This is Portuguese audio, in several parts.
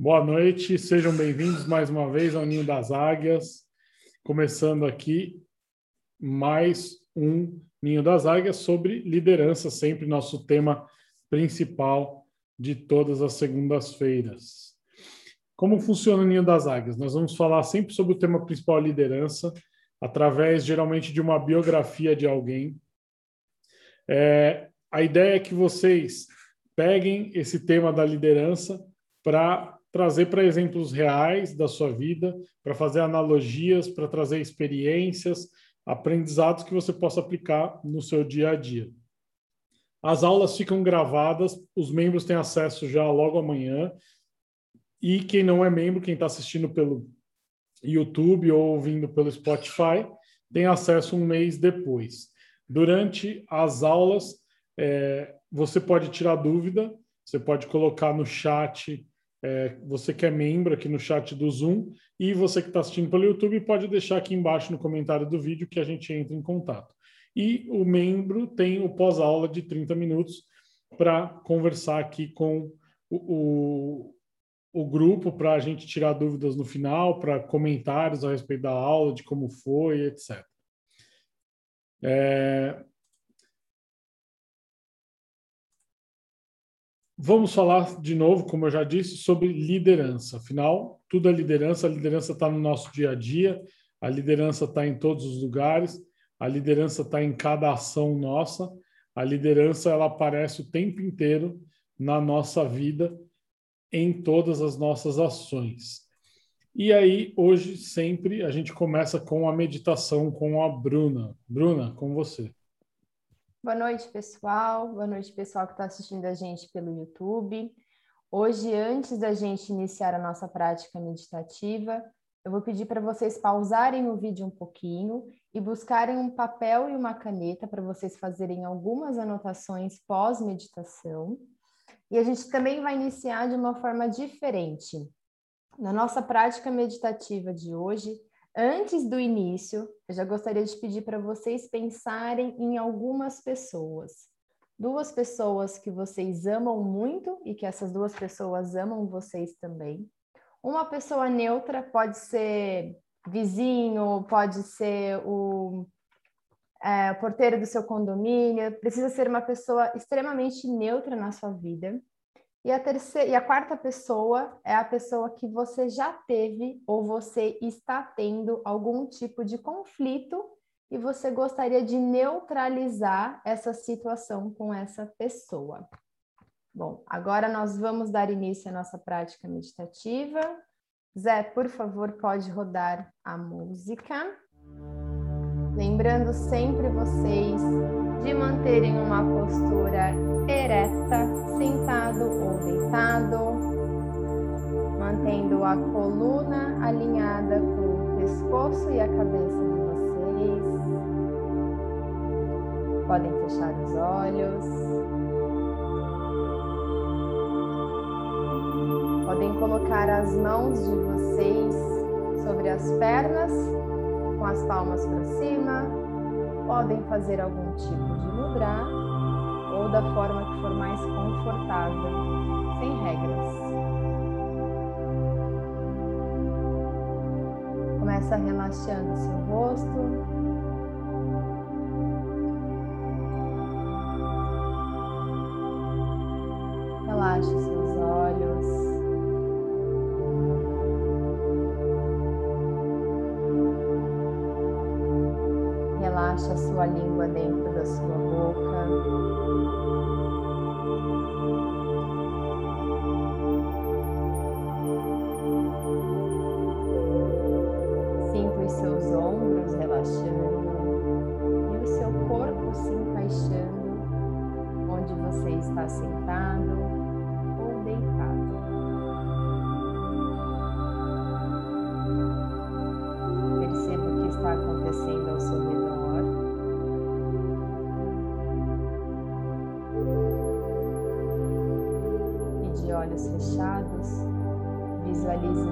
Boa noite, sejam bem-vindos mais uma vez ao Ninho das Águias. Começando aqui mais um Ninho das Águias sobre liderança, sempre nosso tema principal de todas as segundas-feiras. Como funciona o Ninho das Águias? Nós vamos falar sempre sobre o tema principal liderança, através geralmente de uma biografia de alguém. É, a ideia é que vocês peguem esse tema da liderança para trazer para exemplos reais da sua vida, para fazer analogias, para trazer experiências, aprendizados que você possa aplicar no seu dia a dia. As aulas ficam gravadas, os membros têm acesso já logo amanhã. E quem não é membro, quem está assistindo pelo YouTube ou ouvindo pelo Spotify, tem acesso um mês depois. Durante as aulas, é, você pode tirar dúvida, você pode colocar no chat é, você que é membro aqui no chat do Zoom e você que está assistindo pelo YouTube pode deixar aqui embaixo no comentário do vídeo que a gente entra em contato. E o membro tem o pós-aula de 30 minutos para conversar aqui com o, o, o grupo, para a gente tirar dúvidas no final, para comentários a respeito da aula, de como foi, etc. É, Vamos falar de novo, como eu já disse, sobre liderança. Afinal, tudo é liderança, a liderança está no nosso dia a dia, a liderança está em todos os lugares, a liderança está em cada ação nossa, a liderança ela aparece o tempo inteiro na nossa vida, em todas as nossas ações. E aí, hoje, sempre, a gente começa com a meditação com a Bruna. Bruna, com você. Boa noite, pessoal. Boa noite, pessoal que está assistindo a gente pelo YouTube. Hoje, antes da gente iniciar a nossa prática meditativa, eu vou pedir para vocês pausarem o vídeo um pouquinho e buscarem um papel e uma caneta para vocês fazerem algumas anotações pós-meditação. E a gente também vai iniciar de uma forma diferente. Na nossa prática meditativa de hoje, Antes do início, eu já gostaria de pedir para vocês pensarem em algumas pessoas. Duas pessoas que vocês amam muito e que essas duas pessoas amam vocês também. Uma pessoa neutra pode ser vizinho, pode ser o, é, o porteiro do seu condomínio, precisa ser uma pessoa extremamente neutra na sua vida. E a, terceira, e a quarta pessoa é a pessoa que você já teve ou você está tendo algum tipo de conflito e você gostaria de neutralizar essa situação com essa pessoa. Bom, agora nós vamos dar início à nossa prática meditativa. Zé, por favor, pode rodar a música. Lembrando sempre vocês de manterem uma postura ereta, sentado ou deitado, mantendo a coluna alinhada com o pescoço e a cabeça de vocês. Podem fechar os olhos. Podem colocar as mãos de vocês sobre as pernas, com as palmas para cima. Podem fazer algum tipo de mudra ou da forma que for mais confortável, sem regras. Começa relaxando seu rosto. está sentado ou deitado. Perceba o que está acontecendo ao seu redor. E de olhos fechados, visualize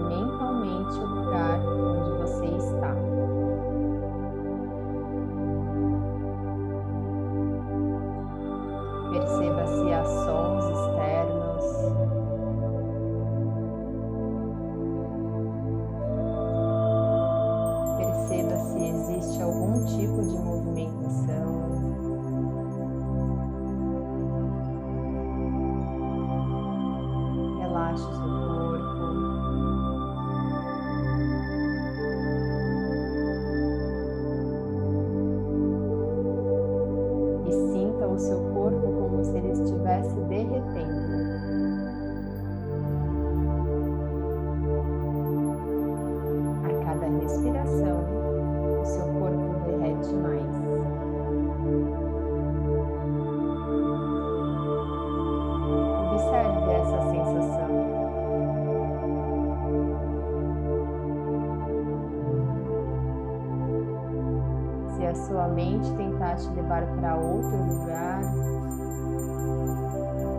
respiração, o seu corpo derrete mais. Observe essa sensação. Se a sua mente tentar te levar para outro lugar,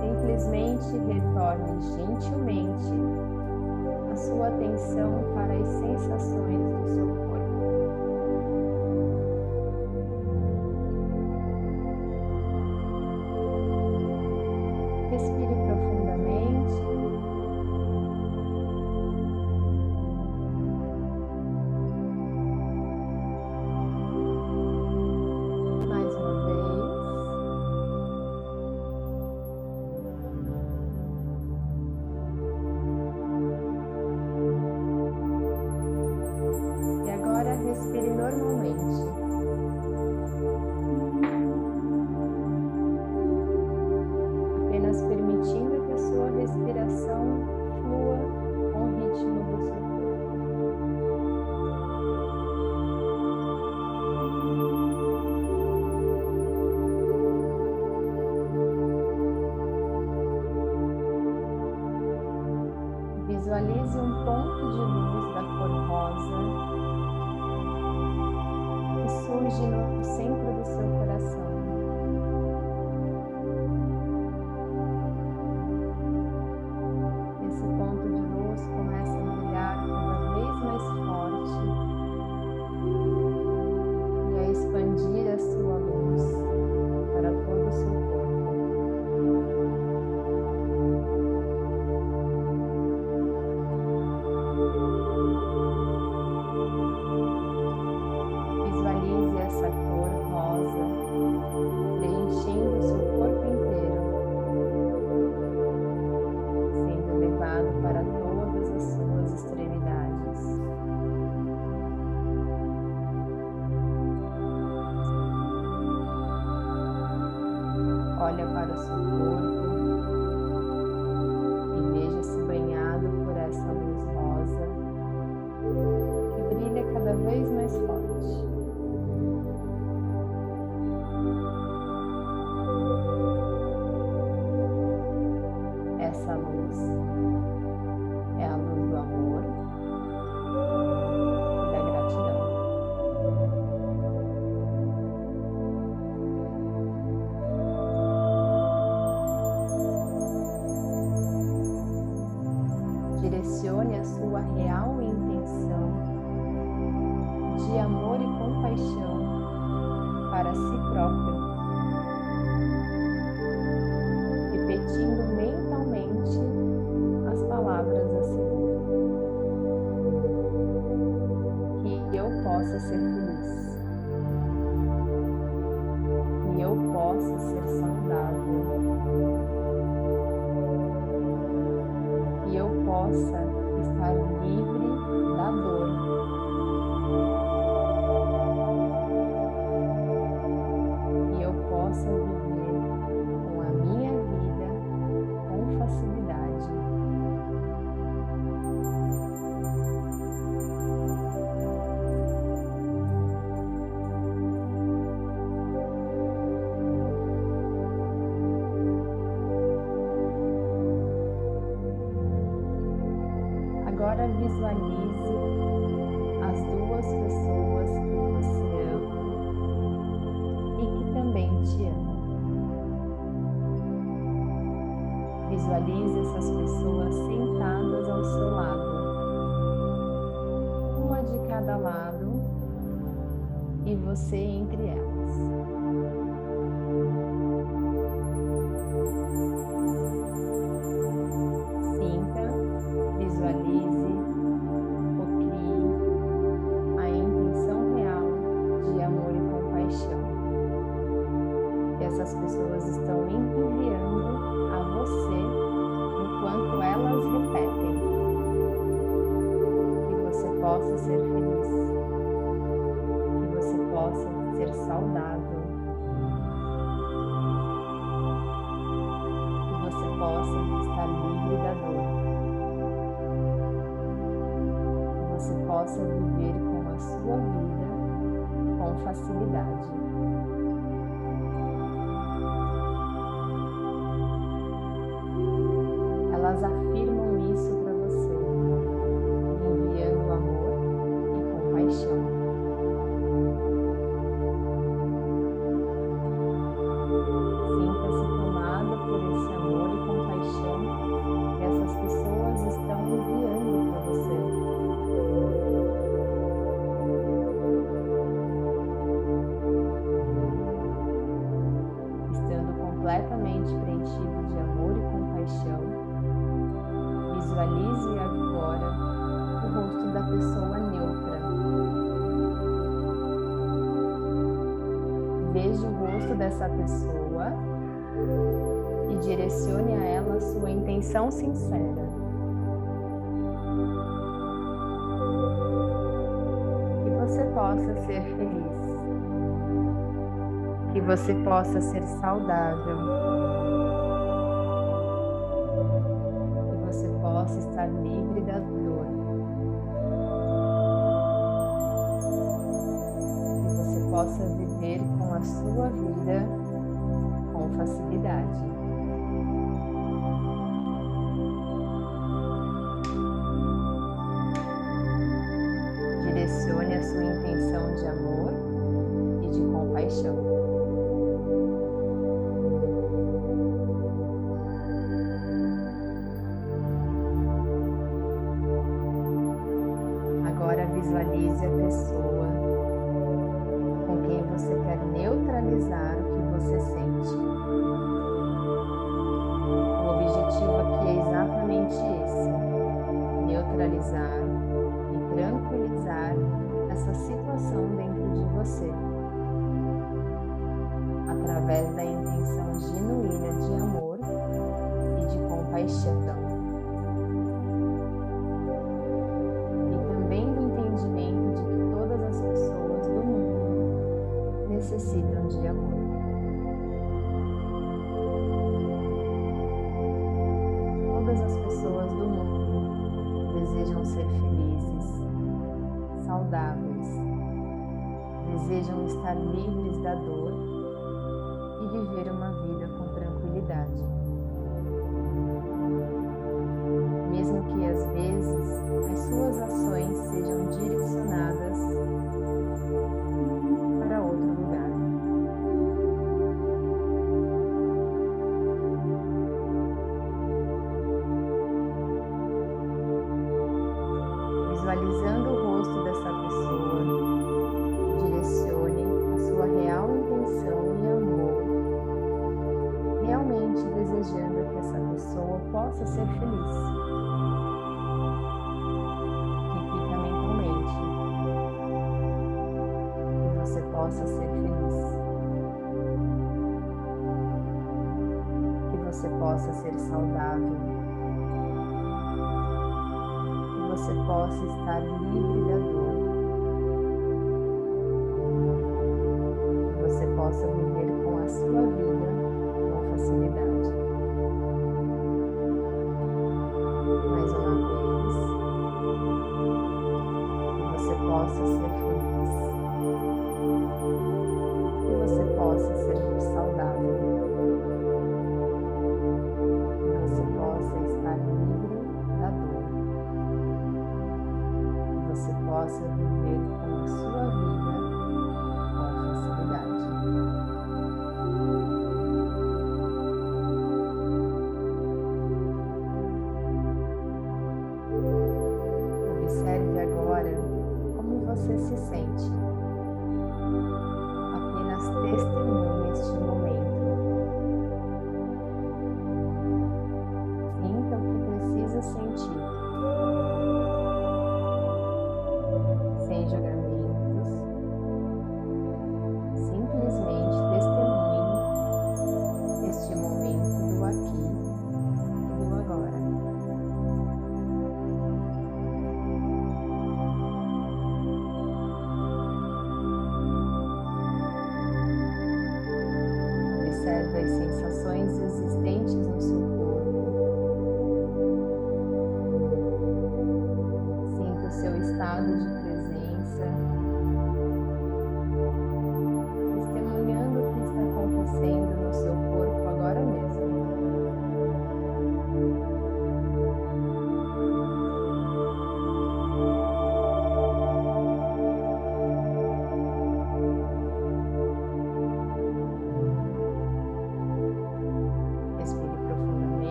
simplesmente retorne gentilmente sua atenção para as sensações apenas permitindo que a sua respiração flua com o ritmo do seu us. possa ser saudável. E eu possa estar livre dessa pessoa e direcione a ela sua intenção sincera. Que você possa ser feliz. Que você possa ser saudável. Que você possa estar livre da dor. Que você possa viver sua vida com facilidade. Direcione a sua intenção de amor e de compaixão. Agora visualize a pessoa você quer neutralizar o que você sente. O objetivo aqui é exatamente esse: neutralizar e tranquilizar essa situação dentro de você, através da intenção genuína de amor e de compaixão. Você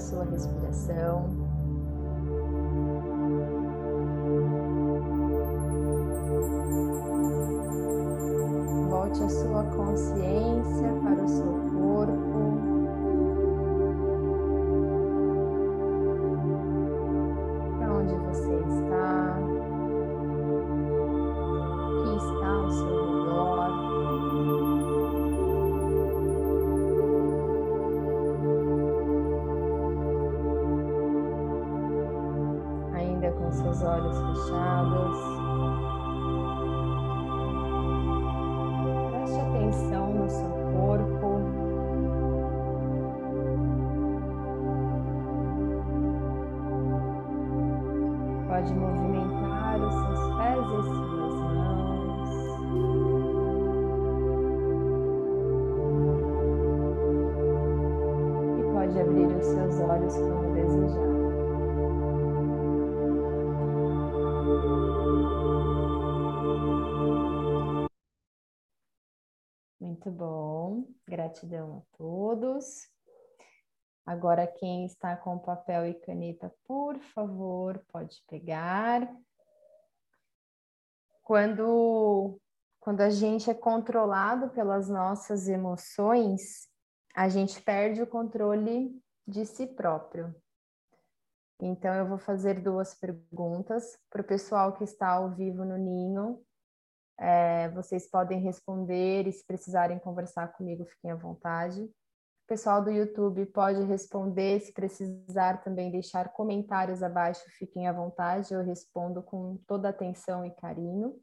sua respiração. Volte a sua consciência para o seu gratidão a todos. Agora, quem está com papel e caneta, por favor, pode pegar. Quando, quando a gente é controlado pelas nossas emoções, a gente perde o controle de si próprio. Então, eu vou fazer duas perguntas para o pessoal que está ao vivo no Ninho. É, vocês podem responder e, se precisarem conversar comigo, fiquem à vontade pessoal do YouTube pode responder, se precisar também deixar comentários abaixo, fiquem à vontade, eu respondo com toda atenção e carinho.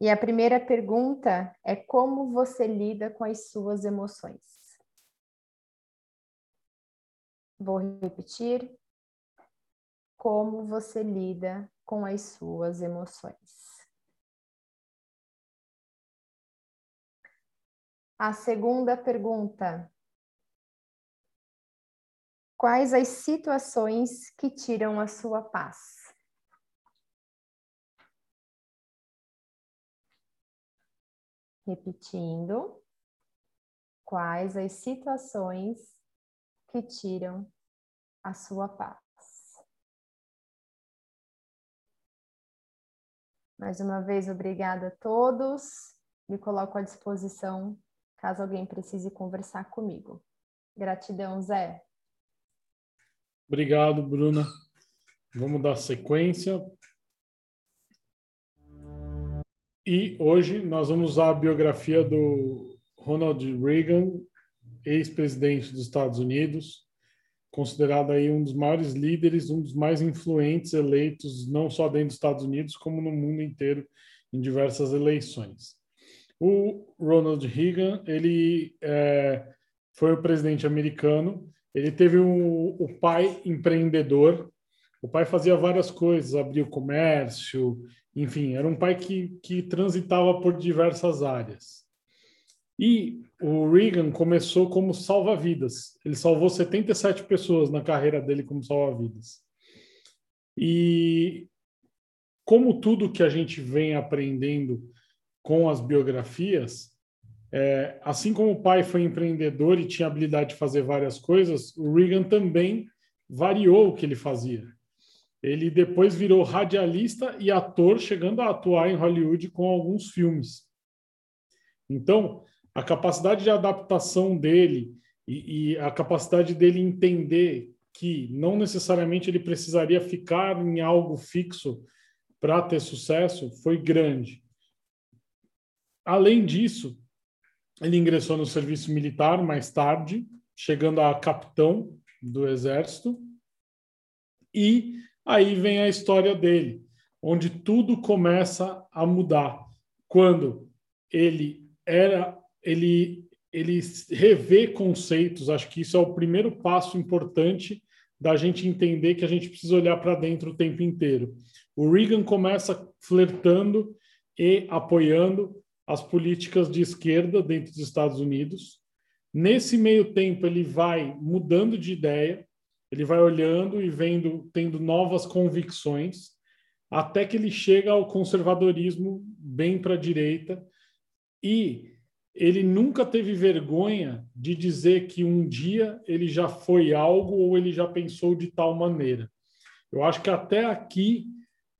E a primeira pergunta é como você lida com as suas emoções? Vou repetir. Como você lida com as suas emoções? A segunda pergunta Quais as situações que tiram a sua paz? Repetindo. Quais as situações que tiram a sua paz? Mais uma vez, obrigada a todos. Me coloco à disposição caso alguém precise conversar comigo. Gratidão, Zé. Obrigado, Bruna. Vamos dar sequência. E hoje nós vamos usar a biografia do Ronald Reagan, ex-presidente dos Estados Unidos, considerado aí um dos maiores líderes, um dos mais influentes eleitos, não só dentro dos Estados Unidos, como no mundo inteiro, em diversas eleições. O Ronald Reagan, ele é, foi o presidente americano ele teve o pai empreendedor. O pai fazia várias coisas, abria o comércio, enfim, era um pai que, que transitava por diversas áreas. E o Reagan começou como salva-vidas. Ele salvou 77 pessoas na carreira dele como salva-vidas. E como tudo que a gente vem aprendendo com as biografias, é, assim como o pai foi empreendedor e tinha habilidade de fazer várias coisas, o Reagan também variou o que ele fazia. Ele depois virou radialista e ator, chegando a atuar em Hollywood com alguns filmes. Então, a capacidade de adaptação dele e, e a capacidade dele entender que não necessariamente ele precisaria ficar em algo fixo para ter sucesso foi grande. Além disso, ele ingressou no serviço militar mais tarde, chegando a capitão do exército. E aí vem a história dele, onde tudo começa a mudar. Quando ele era, ele ele revê conceitos, acho que isso é o primeiro passo importante da gente entender que a gente precisa olhar para dentro o tempo inteiro. O Reagan começa flertando e apoiando as políticas de esquerda dentro dos Estados Unidos. Nesse meio tempo, ele vai mudando de ideia, ele vai olhando e vendo, tendo novas convicções, até que ele chega ao conservadorismo bem para a direita. E ele nunca teve vergonha de dizer que um dia ele já foi algo ou ele já pensou de tal maneira. Eu acho que até aqui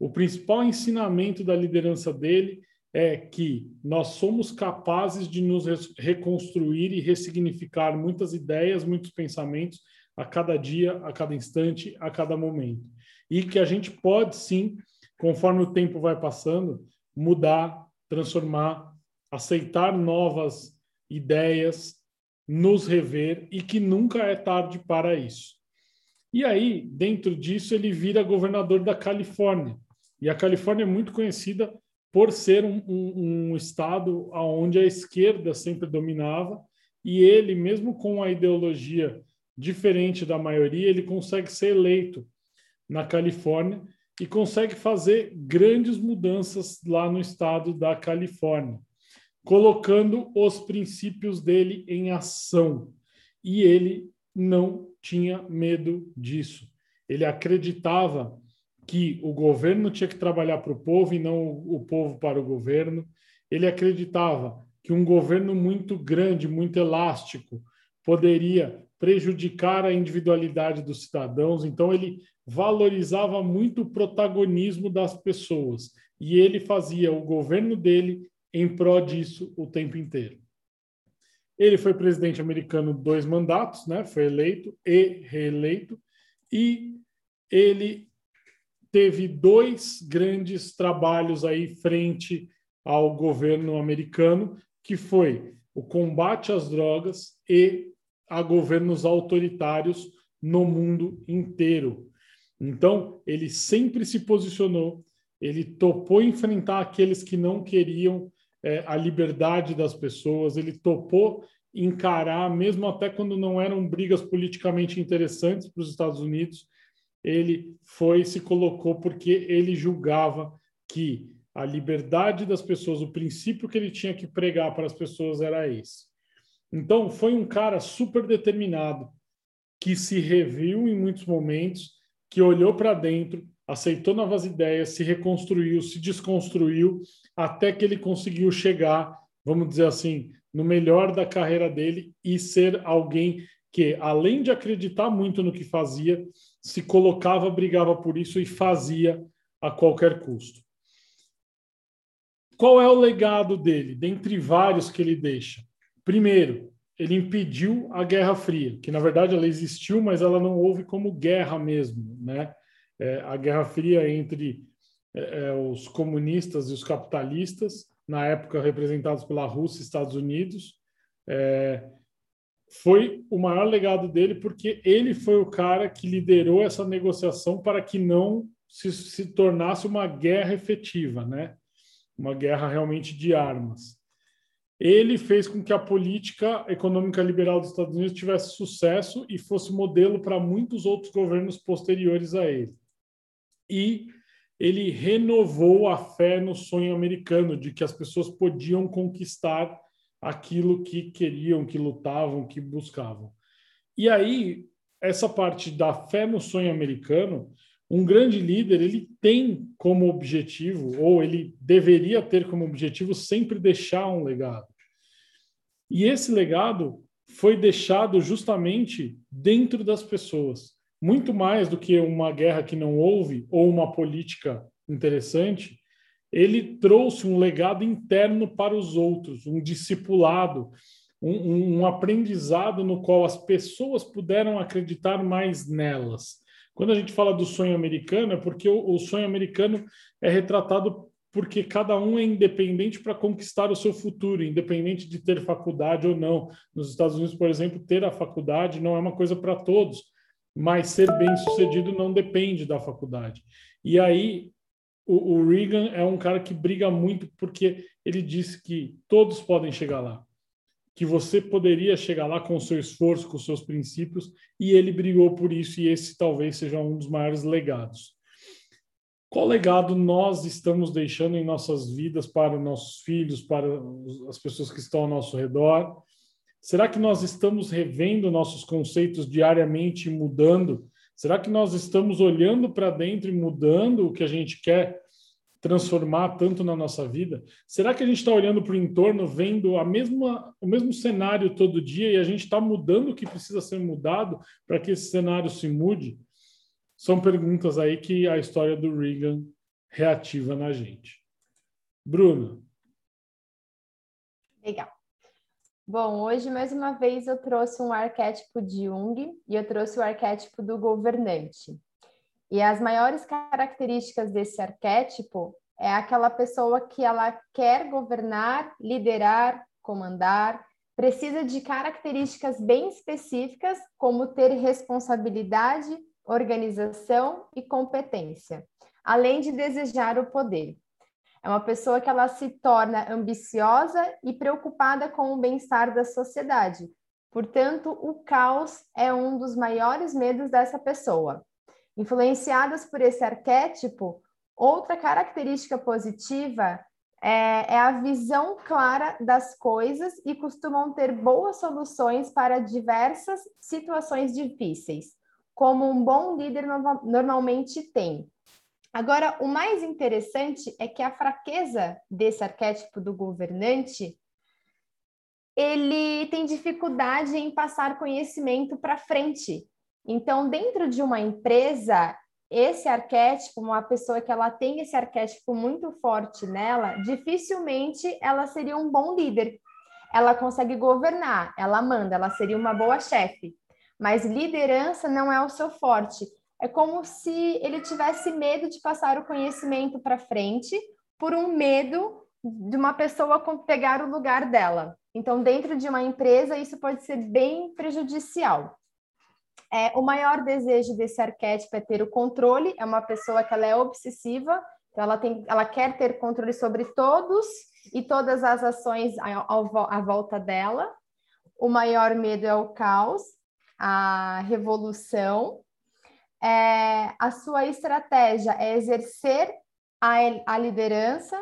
o principal ensinamento da liderança dele é que nós somos capazes de nos reconstruir e ressignificar muitas ideias, muitos pensamentos a cada dia, a cada instante, a cada momento. E que a gente pode sim, conforme o tempo vai passando, mudar, transformar, aceitar novas ideias, nos rever e que nunca é tarde para isso. E aí, dentro disso, ele vira governador da Califórnia. E a Califórnia é muito conhecida por ser um, um, um estado onde a esquerda sempre dominava, e ele, mesmo com a ideologia diferente da maioria, ele consegue ser eleito na Califórnia e consegue fazer grandes mudanças lá no estado da Califórnia, colocando os princípios dele em ação. E ele não tinha medo disso. Ele acreditava que o governo tinha que trabalhar para o povo e não o povo para o governo. Ele acreditava que um governo muito grande, muito elástico, poderia prejudicar a individualidade dos cidadãos. Então, ele valorizava muito o protagonismo das pessoas e ele fazia o governo dele em prol disso o tempo inteiro. Ele foi presidente americano dois mandatos, né? Foi eleito e reeleito e ele teve dois grandes trabalhos aí frente ao governo americano, que foi o combate às drogas e a governos autoritários no mundo inteiro. Então, ele sempre se posicionou, ele topou enfrentar aqueles que não queriam é, a liberdade das pessoas, ele topou encarar, mesmo até quando não eram brigas politicamente interessantes para os Estados Unidos, ele foi se colocou porque ele julgava que a liberdade das pessoas, o princípio que ele tinha que pregar para as pessoas era esse. Então, foi um cara super determinado, que se reviu em muitos momentos, que olhou para dentro, aceitou novas ideias, se reconstruiu, se desconstruiu, até que ele conseguiu chegar, vamos dizer assim, no melhor da carreira dele e ser alguém que, além de acreditar muito no que fazia, se colocava, brigava por isso e fazia a qualquer custo. Qual é o legado dele, dentre vários que ele deixa? Primeiro, ele impediu a Guerra Fria, que na verdade ela existiu, mas ela não houve como guerra mesmo, né? É, a Guerra Fria entre é, é os comunistas e os capitalistas, na época representados pela Rússia e Estados Unidos, é, foi o maior legado dele porque ele foi o cara que liderou essa negociação para que não se, se tornasse uma guerra efetiva, né? Uma guerra realmente de armas. Ele fez com que a política econômica liberal dos Estados Unidos tivesse sucesso e fosse modelo para muitos outros governos posteriores a ele. E ele renovou a fé no sonho americano de que as pessoas podiam conquistar aquilo que queriam, que lutavam, que buscavam. E aí, essa parte da fé no sonho americano, um grande líder, ele tem como objetivo, ou ele deveria ter como objetivo, sempre deixar um legado. E esse legado foi deixado justamente dentro das pessoas. Muito mais do que uma guerra que não houve ou uma política interessante, ele trouxe um legado interno para os outros, um discipulado, um, um, aprendizado no qual as pessoas puderam acreditar mais nelas. Quando a gente fala do sonho americano, é porque o, o sonho americano é retratado porque cada um é independente para conquistar o seu futuro, independente de ter faculdade ou não. Nos Estados Unidos, por exemplo, ter a faculdade não é uma coisa para todos, mas ser bem sucedido não depende da faculdade. E aí o, o Reagan é um cara que briga muito porque ele disse que todos podem chegar lá, que você poderia chegar lá com o seu esforço, com os seus princípios, e ele brigou por isso, e esse talvez seja um dos maiores legados. Qual legado nós estamos deixando em nossas vidas para nossos filhos, para as pessoas que estão ao nosso redor? Será que nós estamos revendo nossos conceitos diariamente mudando Será que nós estamos olhando para dentro e mudando o que a gente quer transformar tanto na nossa vida? Será que a gente está olhando para o entorno, vendo a mesma, o mesmo cenário todo dia e a gente está mudando o que precisa ser mudado para que esse cenário se mude? São perguntas aí que a história do Reagan reativa na gente. Bruna. Legal. Bom, hoje mais uma vez eu trouxe um arquétipo de Jung e eu trouxe o arquétipo do governante. E as maiores características desse arquétipo é aquela pessoa que ela quer governar, liderar, comandar, precisa de características bem específicas, como ter responsabilidade, organização e competência, além de desejar o poder. É uma pessoa que ela se torna ambiciosa e preocupada com o bem-estar da sociedade. Portanto, o caos é um dos maiores medos dessa pessoa. Influenciadas por esse arquétipo, outra característica positiva é, é, a visão clara das coisas e costumam ter boas soluções para diversas situações difíceis como um bom líder normalmente tem. Agora, o mais interessante é que a fraqueza desse arquétipo do governante ele tem dificuldade em passar conhecimento para frente. Então, dentro de uma empresa, esse arquétipo, uma pessoa que ela tem esse arquétipo muito forte nela, dificilmente ela seria um bom líder. Ela consegue governar, ela manda, ela seria uma boa chefe mas liderança não é o seu forte. É como se ele tivesse medo de passar o conhecimento para frente por um medo de uma pessoa pegar o lugar dela. Então, dentro de uma empresa, isso pode ser bem prejudicial. É, o maior desejo desse arquétipo é ter o controle, é uma pessoa que ela é obsessiva, então ela, tem, ela quer ter controle sobre todos e todas as ações à volta dela. O maior medo é o caos, a revolução, é, a sua estratégia é exercer a, a liderança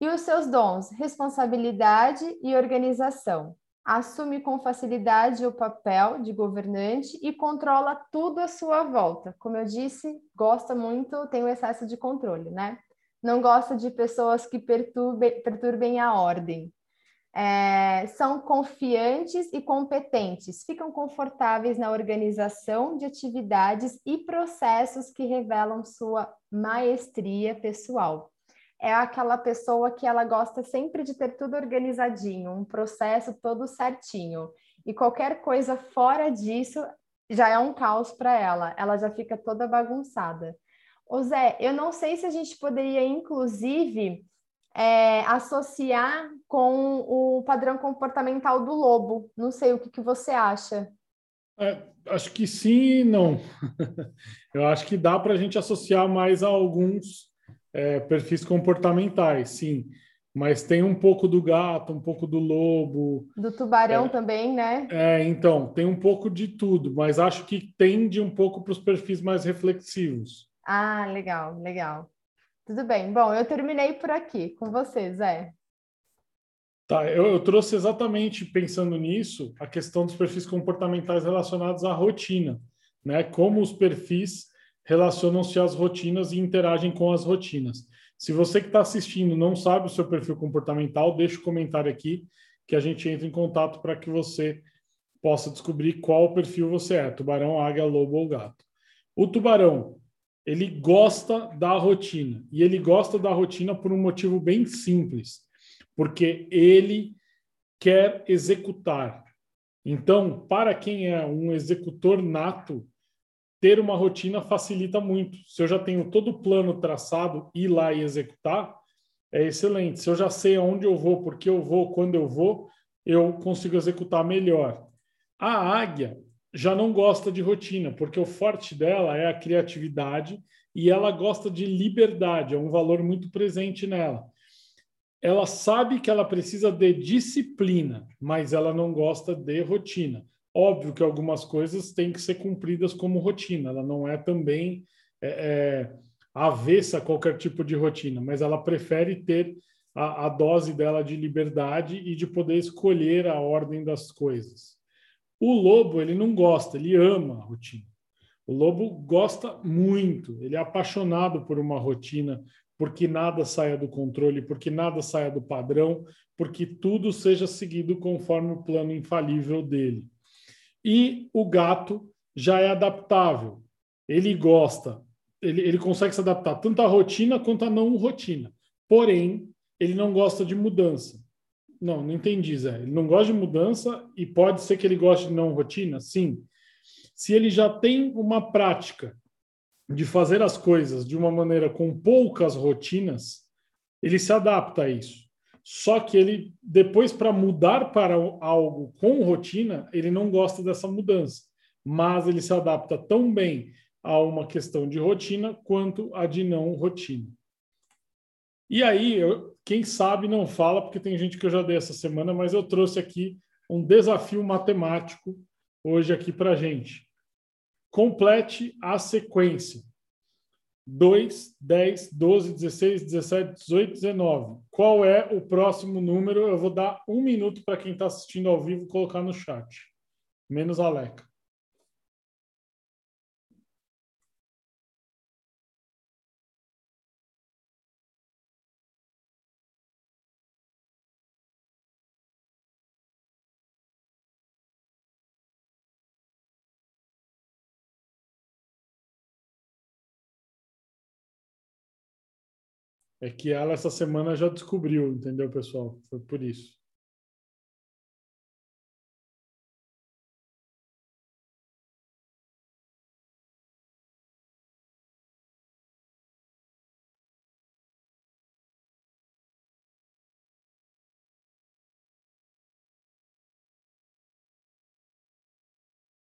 e os seus dons, responsabilidade e organização. Assume com facilidade o papel de governante e controla tudo à sua volta. Como eu disse, gosta muito, tem o excesso de controle, né? Não gosta de pessoas que perturbem, perturbem a ordem é, são confiantes e competentes, ficam confortáveis na organização de atividades e processos que revelam sua maestria pessoal. É aquela pessoa que ela gosta sempre de ter tudo organizadinho, um processo todo certinho. E qualquer coisa fora disso já é um caos para ela, ela já fica toda bagunçada. Ô Zé, eu não sei se a gente poderia, inclusive, é, associar com o padrão comportamental do lobo. Não sei o que, que você acha. É, acho que sim e não. Eu acho que dá para a gente associar mais a alguns é, perfis comportamentais, sim. Mas tem um pouco do gato, um pouco do lobo. Do tubarão é, também, né? É, então, tem um pouco de tudo, mas acho que tende um pouco para os perfis mais reflexivos. Ah, legal, legal. Tudo bem. Bom, eu terminei por aqui com você, Zé. Tá, eu, eu, trouxe exatamente pensando nisso a questão dos perfis comportamentais relacionados à rotina, né? Como os perfis relacionam-se às rotinas e interagem com as rotinas. Se você que está assistindo não sabe o seu perfil comportamental, deixa o um comentário aqui que a gente entra em contato para que você possa descobrir qual perfil você é: tubarão, águia, lobo ou gato. O tubarão ele gosta da rotina. E ele gosta da rotina por um motivo bem simples, porque ele quer executar. Então, para quem é um executor nato, ter uma rotina facilita muito. Se eu já tenho todo o plano traçado, ir lá e executar, é excelente. Se eu já sei aonde eu vou, porque eu vou, quando eu vou, eu consigo executar melhor. A águia, já não gosta de rotina, porque o forte dela é a criatividade e ela gosta de liberdade, é um valor muito presente nela. Ela sabe que ela precisa de disciplina, mas ela não gosta de rotina. Óbvio que algumas coisas têm que ser cumpridas como rotina, ela não é também é, é, avessa a qualquer tipo de rotina, mas ela prefere ter a, a dose dela de liberdade e de poder escolher a ordem das coisas. O lobo, ele não gosta, ele ama a rotina. O lobo gosta muito, ele é apaixonado por uma rotina, porque nada saia do controle, porque nada saia do padrão, porque tudo seja seguido conforme o plano infalível dele. E o gato já é adaptável. Ele gosta, ele, ele consegue se adaptar tanto à rotina quanto à não rotina. Porém, ele não gosta de mudança. Não, não entendi, Zé. Ele não gosta de mudança e pode ser que ele goste de não rotina? Sim. Se ele já tem uma prática de fazer as coisas de uma maneira com poucas rotinas, ele se adapta a isso. Só que ele, depois, para mudar para algo com rotina, ele não gosta dessa mudança. Mas ele se adapta tão bem a uma questão de rotina quanto a de não rotina. E aí, eu, quem sabe não fala, porque tem gente que eu já dei essa semana, mas eu trouxe aqui um desafio matemático hoje aqui para gente. Complete a sequência. 2, 10, 12, 16, 17, 18, 19. Qual é o próximo número? Eu vou dar um minuto para quem está assistindo ao vivo colocar no chat. Menos a Leca. É que ela essa semana já descobriu, entendeu, pessoal? Foi por isso.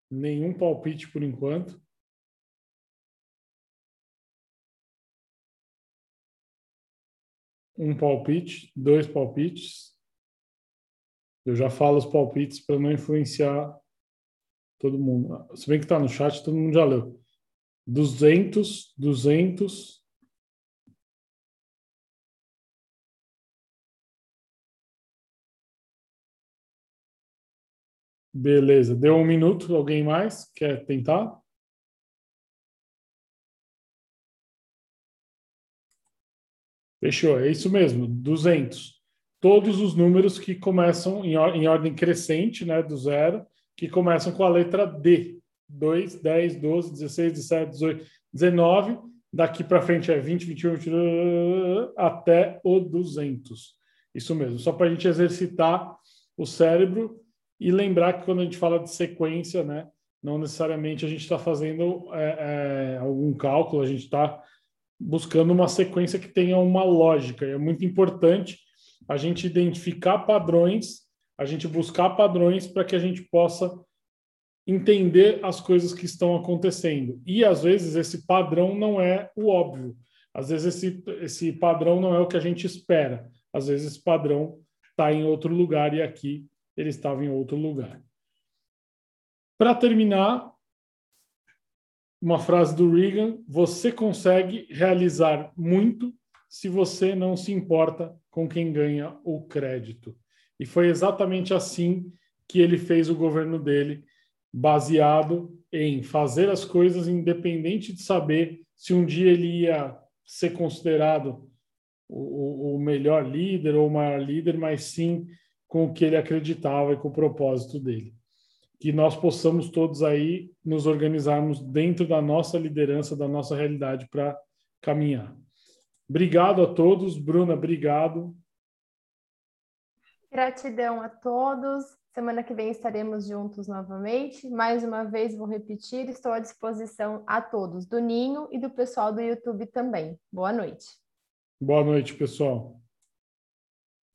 Nenhum palpite por enquanto. Um palpite, dois palpites. Eu já falo os palpites para não influenciar todo mundo. Se bem que está no chat, todo mundo já leu. 200, 200. Beleza, deu um minuto. Alguém mais quer tentar? Fechou, é isso mesmo, 200. Todos os números que começam em, em ordem crescente, né, do zero, que começam com a letra D. 2, 10, 12, 16, 17, 18, 19. Daqui para frente é 20, 21, 22, até o 200. Isso mesmo, só para a gente exercitar o cérebro e lembrar que quando a gente fala de sequência, né, não necessariamente a gente está fazendo é, é, algum cálculo, a gente está buscando uma sequência que tenha uma lógica. É muito importante a gente identificar padrões, a gente buscar padrões para que a gente possa entender as coisas que estão acontecendo. E às vezes esse padrão não é o óbvio. Às vezes esse, esse padrão não é o que a gente espera. Às vezes esse padrão está em outro lugar e aqui ele estava em outro lugar. Para terminar, uma frase do Reagan: você consegue realizar muito se você não se importa com quem ganha o crédito. E foi exatamente assim que ele fez o governo dele, baseado em fazer as coisas independente de saber se um dia ele ia ser considerado o, o melhor líder ou o maior líder, mas sim com o que ele acreditava e com o propósito dele que nós possamos todos aí nos organizarmos dentro da nossa liderança, da nossa realidade para caminhar. Obrigado a todos, Bruna, obrigado. Gratidão a todos. Semana que vem estaremos juntos novamente. Mais uma vez vou repetir, estou à disposição a todos do Ninho e do pessoal do YouTube também. Boa noite. Boa noite, pessoal.